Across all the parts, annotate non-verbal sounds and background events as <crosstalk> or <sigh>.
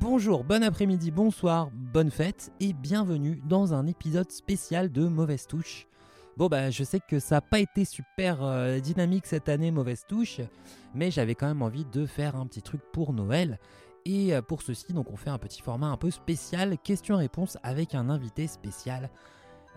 Bonjour, bon après-midi, bonsoir, bonne fête et bienvenue dans un épisode spécial de Mauvaise Touche. Bon bah je sais que ça n'a pas été super euh, dynamique cette année Mauvaise Touche, mais j'avais quand même envie de faire un petit truc pour Noël. Et euh, pour ceci, donc on fait un petit format un peu spécial, question-réponse avec un invité spécial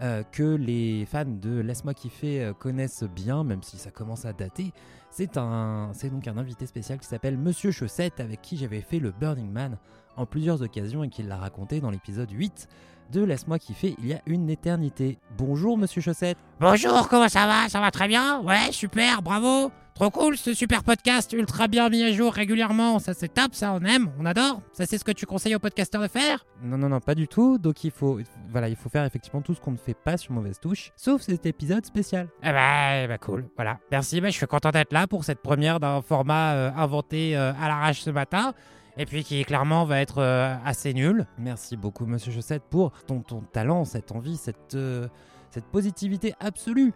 euh, que les fans de Laisse-moi kiffer connaissent bien, même si ça commence à dater. C'est donc un invité spécial qui s'appelle Monsieur Chaussette, avec qui j'avais fait le Burning Man en plusieurs occasions et qui l'a raconté dans l'épisode 8 de Laisse-moi kiffer il y a une éternité. Bonjour Monsieur Chaussette. Bonjour, comment ça va? Ça va très bien? Ouais, super, bravo Trop cool ce super podcast, ultra bien mis à jour régulièrement. Ça c'est top, ça on aime, on adore. Ça c'est ce que tu conseilles aux podcasteurs de faire? Non, non, non, pas du tout. Donc il faut, voilà, il faut faire effectivement tout ce qu'on ne fait pas sur Mauvaise Touche, sauf cet épisode spécial. Eh bah, eh bah, cool, voilà. Merci, bah, je suis content d'être là pour cette première d'un format euh, inventé euh, à l'arrache ce matin. Et puis qui clairement va être euh, assez nul. Merci beaucoup Monsieur Chaussette pour ton, ton talent, cette envie, cette, euh, cette positivité absolue.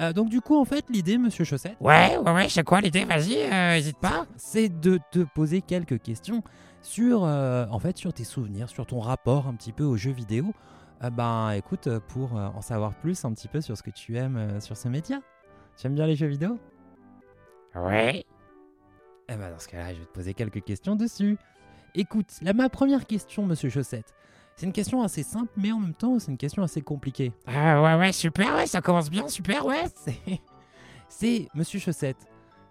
Euh, donc du coup, en fait, l'idée, Monsieur Chaussette, Ouais, ouais, ouais, c'est quoi l'idée? Vas-y, euh, hésite pas. c'est de te poser quelques questions sur, euh, en fait, sur tes souvenirs, sur ton rapport un petit peu aux jeux vidéo. Ben, écoute, pour en savoir plus un petit peu sur ce que tu aimes sur ce média. Tu aimes bien les jeux vidéo? Ouais. Eh ben, dans ce cas-là, je vais te poser quelques questions dessus. Écoute, là, ma première question, Monsieur Chaussette, c'est une question assez simple, mais en même temps, c'est une question assez compliquée. Ah ouais, ouais, super, ouais, ça commence bien, super, ouais. <laughs> C'est, c'est Monsieur Chaussette,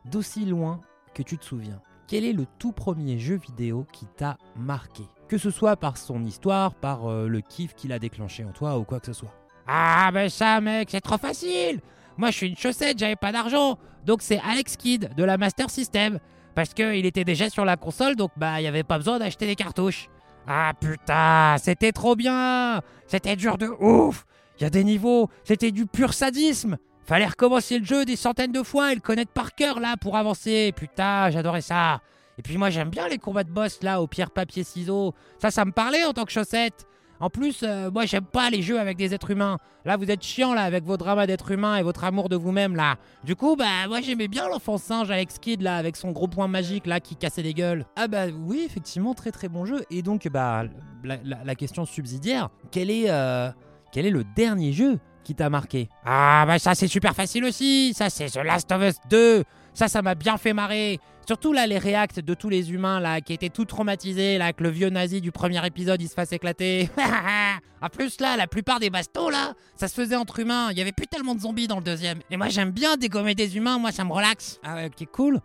d'aussi loin que tu te souviens. Quel est le tout premier jeu vidéo qui t'a marqué? Que ce soit par son histoire, par euh, le kiff qu'il a déclenché en toi ou quoi que ce soit. Ah, ben ça, mec, c'est trop facile. Moi, je suis une chaussette, j'avais pas d'argent. Donc, c'est Alex Kidd de la Master System. Parce qu'il était déjà sur la console, donc bah, il n'y avait pas besoin d'acheter des cartouches. Ah putain, c'était trop bien. C'était dur de ouf. Il y a des niveaux, c'était du pur sadisme. Fallait recommencer le jeu des centaines de fois et le connaître par cœur là pour avancer. Putain, j'adorais ça. Et puis moi, j'aime bien les combats de boss là au pierre, papier, ciseaux. Ça, ça me parlait en tant que chaussette. En plus, euh, moi j'aime pas les jeux avec des êtres humains. Là, vous êtes chiant là avec vos dramas d'êtres humains et votre amour de vous-même là. Du coup, bah moi j'aimais bien l'enfant singe Alex Kidd là avec son gros point magique là qui cassait des gueules. Ah bah oui, effectivement, très très bon jeu. Et donc, bah, la, la- la question subsidiaire, quel est, euh, quel est le dernier jeu qui t'a marqué? Ah bah ça c'est super facile aussi. Ça c'est The Last of Us 2. Ça, ça m'a bien fait marrer. Surtout là les réacts de tous les humains là qui étaient tout traumatisés là que le vieux nazi du premier épisode il se fasse éclater. <laughs> en plus là, la plupart des bastos là, ça se faisait entre humains. Il y avait plus tellement de zombies dans le deuxième. Et moi j'aime bien dégommer des humains. Moi ça me relaxe. Ah ouais, ok, cool.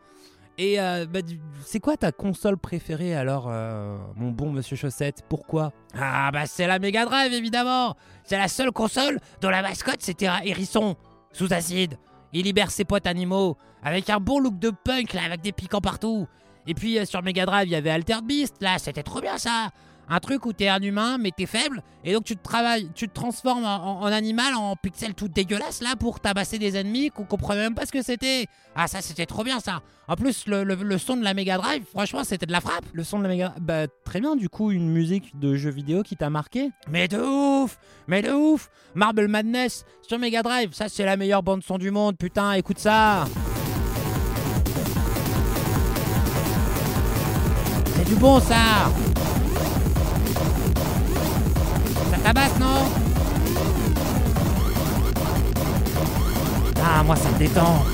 Et euh, bah, c'est quoi ta console préférée alors, euh, mon bon monsieur Chaussette? Pourquoi? Ah bah c'est la Mega Drive évidemment C'est la seule console dont la mascotte c'était un hérisson sous acide. Il libère ses potes animaux avec un bon look de punk là avec des piquants partout. Et puis euh, sur Mega Drive il y avait Altered Beast là c'était trop bien ça un truc où t'es un humain mais t'es faible et donc tu te travailles, tu te transformes en, animal en pixel tout dégueulasse là pour tabasser des ennemis qu'on comprenait même pas ce que c'était. Ah ça c'était trop bien ça. En plus le, le- le son de la Mega Drive franchement c'était de la frappe. Le son de la méga... Bah très bien, du coup, une musique de jeu vidéo qui t'a marqué Mais de ouf Mais de ouf Marble Madness sur Mega Drive, ça c'est la meilleure bande son du monde, putain, écoute ça C'est du bon ça Tabasse non. Ah moi ça me détend.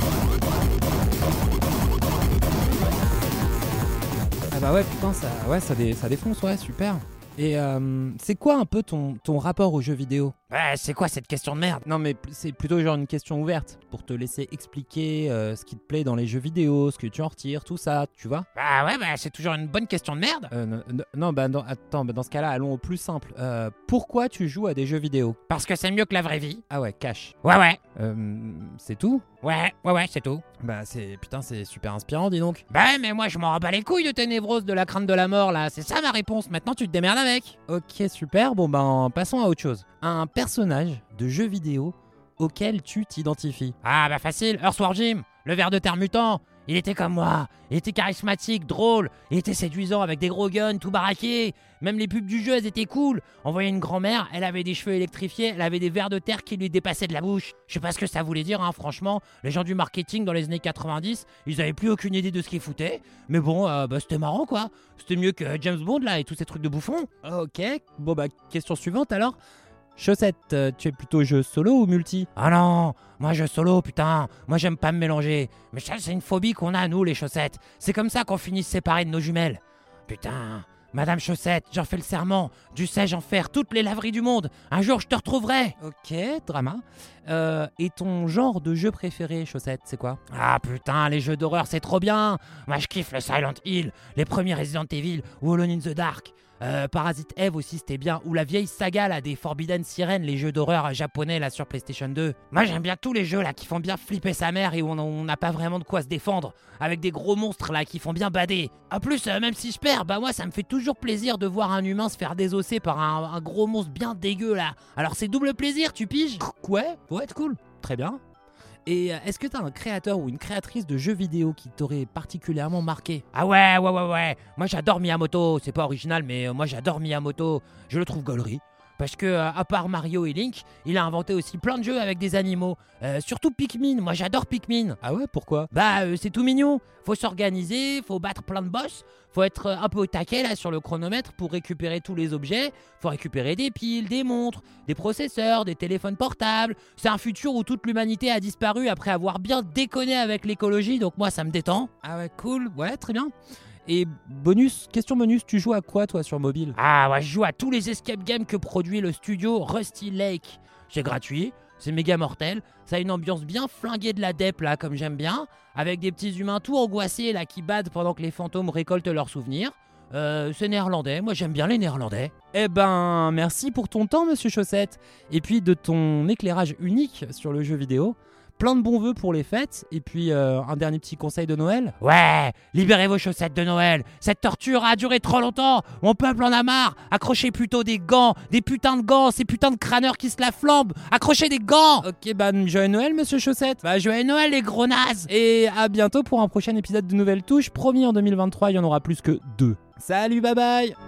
Ah bah ouais, putain, ça, ouais, ça, dé- ça défonce, ouais, super. Et euh, c'est quoi un peu ton, ton rapport aux jeux vidéo? Ouais, c'est quoi cette question de merde? Non mais c'est plutôt genre une question ouverte pour te laisser expliquer euh, ce qui te plaît dans les jeux vidéo, ce que tu en retires, tout ça, tu vois? Bah ouais, bah c'est toujours une bonne question de merde. Euh, non, bah non, attends, bah dans ce cas-là, allons au plus simple. Euh, pourquoi tu joues à des jeux vidéo? Parce que c'est mieux que la vraie vie. Ah ouais, cash. Ouais, ouais. Euh, c'est tout? Ouais, ouais, ouais, c'est tout. Bah c'est putain, c'est super inspirant, dis donc. Bah mais moi je m'en rabats les couilles de tes névroses, de la crainte de la mort là. C'est ça ma réponse. Maintenant tu te démerdes avec. Ok, super. Bon ben passons à autre chose. Un personnage de jeu vidéo auquel tu t'identifies. Ah bah facile, Earthworm Jim, le ver de terre mutant. Il était comme moi, il était charismatique, drôle, il était séduisant avec des gros guns, tout baraqué. Même les pubs du jeu, elles étaient cool. On voyait une grand-mère, elle avait des cheveux électrifiés, elle avait des vers de terre qui lui dépassaient de la bouche. Je sais pas ce que ça voulait dire, hein, franchement. Les gens du marketing dans les années 90, ils avaient plus aucune idée de ce qu'ils foutaient. Mais bon, euh, bah, c'était marrant quoi. C'était mieux que James Bond là et tous ces trucs de bouffon. Ok. Bon bah question suivante alors. Chaussette, euh, tu es plutôt jeu solo ou multi? Ah non, moi je solo, putain. Moi j'aime pas me mélanger. Mais ça, c'est une phobie qu'on a, nous, les chaussettes. C'est comme ça qu'on finit séparés de nos jumelles. Putain, Madame Chaussette, j'en fais le serment. Du sais, j'en faire toutes les laveries du monde. Un jour, je te retrouverai. Ok, drama. Euh, et ton genre de jeu préféré, Chaussette, c'est quoi? Ah putain, les jeux d'horreur, c'est trop bien. Moi, je kiffe le Silent Hill, les premiers Resident Evil ou Alone in the Dark. Euh, Parasite Eve aussi, c'était bien. Ou la vieille saga là, des Forbidden Siren, les jeux d'horreur japonais là sur PlayStation 2. Moi, j'aime bien tous les jeux là qui font bien flipper sa mère et où on- n'a pas vraiment de quoi se défendre. Avec des gros monstres là qui font bien bader. En plus, euh, même si je perds, bah moi, ça me fait toujours plaisir de voir un humain se faire désosser par un, gros monstre bien dégueu là. Alors, c'est double plaisir, tu piges? Ouais, ouais, cool. Très bien. Et euh, est-ce que t'as un créateur ou une créatrice de jeux vidéo qui t'aurait particulièrement marqué? Ah ouais, ouais, ouais, ouais. Moi j'adore Miyamoto. C'est pas original, mais euh, moi j'adore Miyamoto. Je le trouve gaulerie. Parce que, euh, à part Mario et Link, il a inventé aussi plein de jeux avec des animaux. Euh, surtout Pikmin. Moi j'adore Pikmin. Ah ouais, pourquoi? Bah, euh, c'est tout mignon. Faut s'organiser, faut battre plein de boss. Faut être un peu au taquet là sur le chronomètre pour récupérer tous les objets. Faut récupérer des piles, des montres, des processeurs, des téléphones portables. C'est un futur où toute l'humanité a disparu après avoir bien déconné avec l'écologie. Donc moi ça me détend. Ah ouais, cool. Ouais, très bien. Et bonus, question bonus, tu joues à quoi toi sur mobile? Ah ouais, je joue à tous les escape games que produit le studio Rusty Lake. C'est gratuit, c'est méga mortel, ça a une ambiance bien flinguée de la dep là, comme j'aime bien, avec des petits humains tout angoissés là qui badent pendant que les fantômes récoltent leurs souvenirs. Euh, c'est néerlandais, moi j'aime bien les néerlandais. Eh ben, merci pour ton temps, monsieur Chaussette. Et puis de ton éclairage unique sur le jeu vidéo. Plein de bons vœux pour les fêtes. Et puis euh, un dernier petit conseil de Noël. Ouais, libérez vos chaussettes de Noël. Cette torture a duré trop longtemps. Mon peuple en a marre. Accrochez plutôt des gants, des putains de gants, ces putains de crâneurs qui se la flambent. Accrochez des gants. Ok, ben, joyeux Noël, monsieur Chaussette. Bah joyeux Noël les gros nazes. Et à bientôt pour un prochain épisode de Nouvelle Touche. Promis, en 2023, il y en aura plus que deux. Salut, bye bye